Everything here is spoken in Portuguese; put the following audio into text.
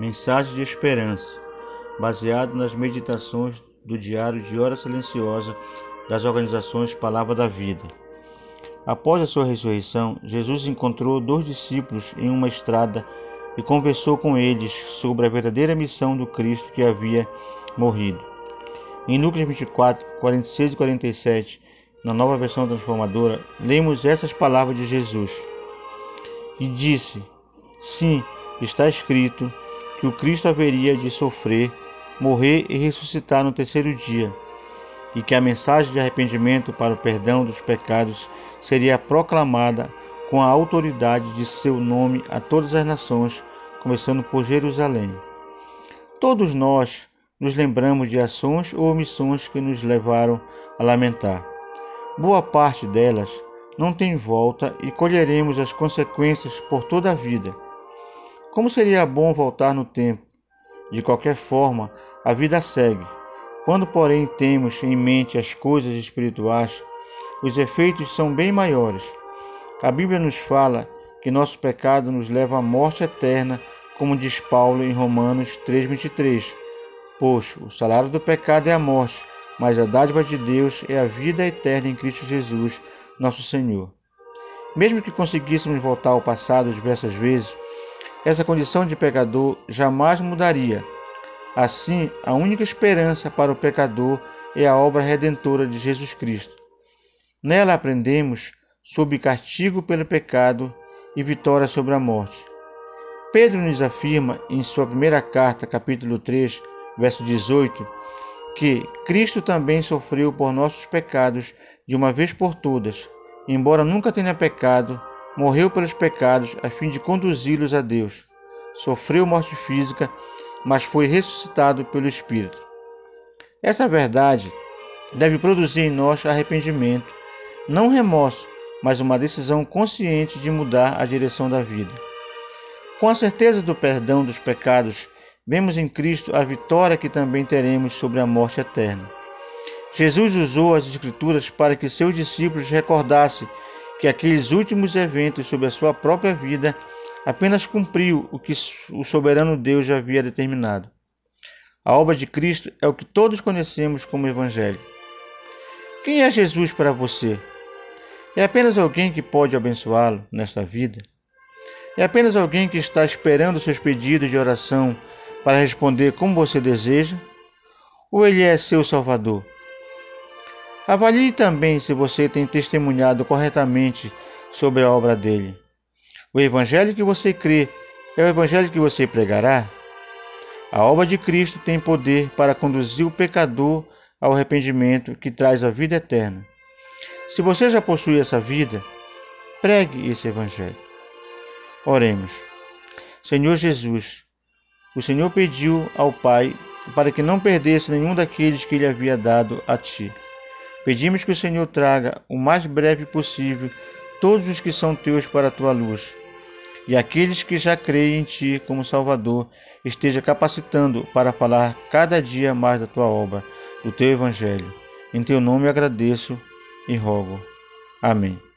Mensagem de esperança, baseado nas meditações do Diário de Hora Silenciosa das organizações Palavra da Vida. Após a sua ressurreição, Jesus encontrou dois discípulos em uma estrada e conversou com eles sobre a verdadeira missão do Cristo que havia morrido. Em Lucas 24, 46 e 47, na nova versão transformadora, lemos essas palavras de Jesus. E disse: Sim, está escrito que o Cristo haveria de sofrer, morrer e ressuscitar no terceiro dia, e que a mensagem de arrependimento para o perdão dos pecados seria proclamada com a autoridade de seu nome a todas as nações, começando por Jerusalém. Todos nós nos lembramos de ações ou omissões que nos levaram a lamentar. Boa parte delas não tem volta e colheremos as consequências por toda a vida. Como seria bom voltar no tempo? De qualquer forma, a vida segue. Quando, porém, temos em mente as coisas espirituais, os efeitos são bem maiores. A Bíblia nos fala que nosso pecado nos leva à morte eterna, como diz Paulo em Romanos 3:23. Pois o salário do pecado é a morte, mas a dádiva de Deus é a vida eterna em Cristo Jesus, nosso Senhor. Mesmo que conseguíssemos voltar ao passado diversas vezes, essa condição de pecador jamais mudaria. Assim, a única esperança para o pecador é a obra redentora de Jesus Cristo. Nela aprendemos sobre castigo pelo pecado e vitória sobre a morte. Pedro nos afirma em sua primeira carta, capítulo 3, verso 18, que Cristo também sofreu por nossos pecados de uma vez por todas, embora nunca tenha pecado, morreu pelos pecados a fim de conduzi-los a Deus. Sofreu morte física, mas foi ressuscitado pelo Espírito. Essa verdade deve produzir em nós arrependimento, não remorso, mas uma decisão consciente de mudar a direção da vida. Com a certeza do perdão dos pecados, vemos em Cristo a vitória que também teremos sobre a morte eterna. Jesus usou as Escrituras para que seus discípulos recordassem que aqueles últimos eventos sobre a sua própria vida apenas cumpriu o que o soberano Deus já havia determinado. A obra de Cristo é o que todos conhecemos como Evangelho. Quem é Jesus para você? É apenas alguém que pode abençoá-lo nesta vida? É apenas alguém que está esperando seus pedidos de oração para responder como você deseja? Ou ele é seu Salvador? Avalie também se você tem testemunhado corretamente sobre a obra dele. O evangelho que você crê é o evangelho que você pregará? A obra de Cristo tem poder para conduzir o pecador ao arrependimento que traz a vida eterna. Se você já possui essa vida, pregue esse evangelho. Oremos. Senhor Jesus, o Senhor pediu ao Pai para que não perdesse nenhum daqueles que ele havia dado a ti. Pedimos que o Senhor traga o mais breve possível todos os que são teus para a tua luz. E aqueles que já creem em ti como Salvador, esteja capacitando para falar cada dia mais da tua obra, do teu evangelho. Em teu nome agradeço e rogo. Amém.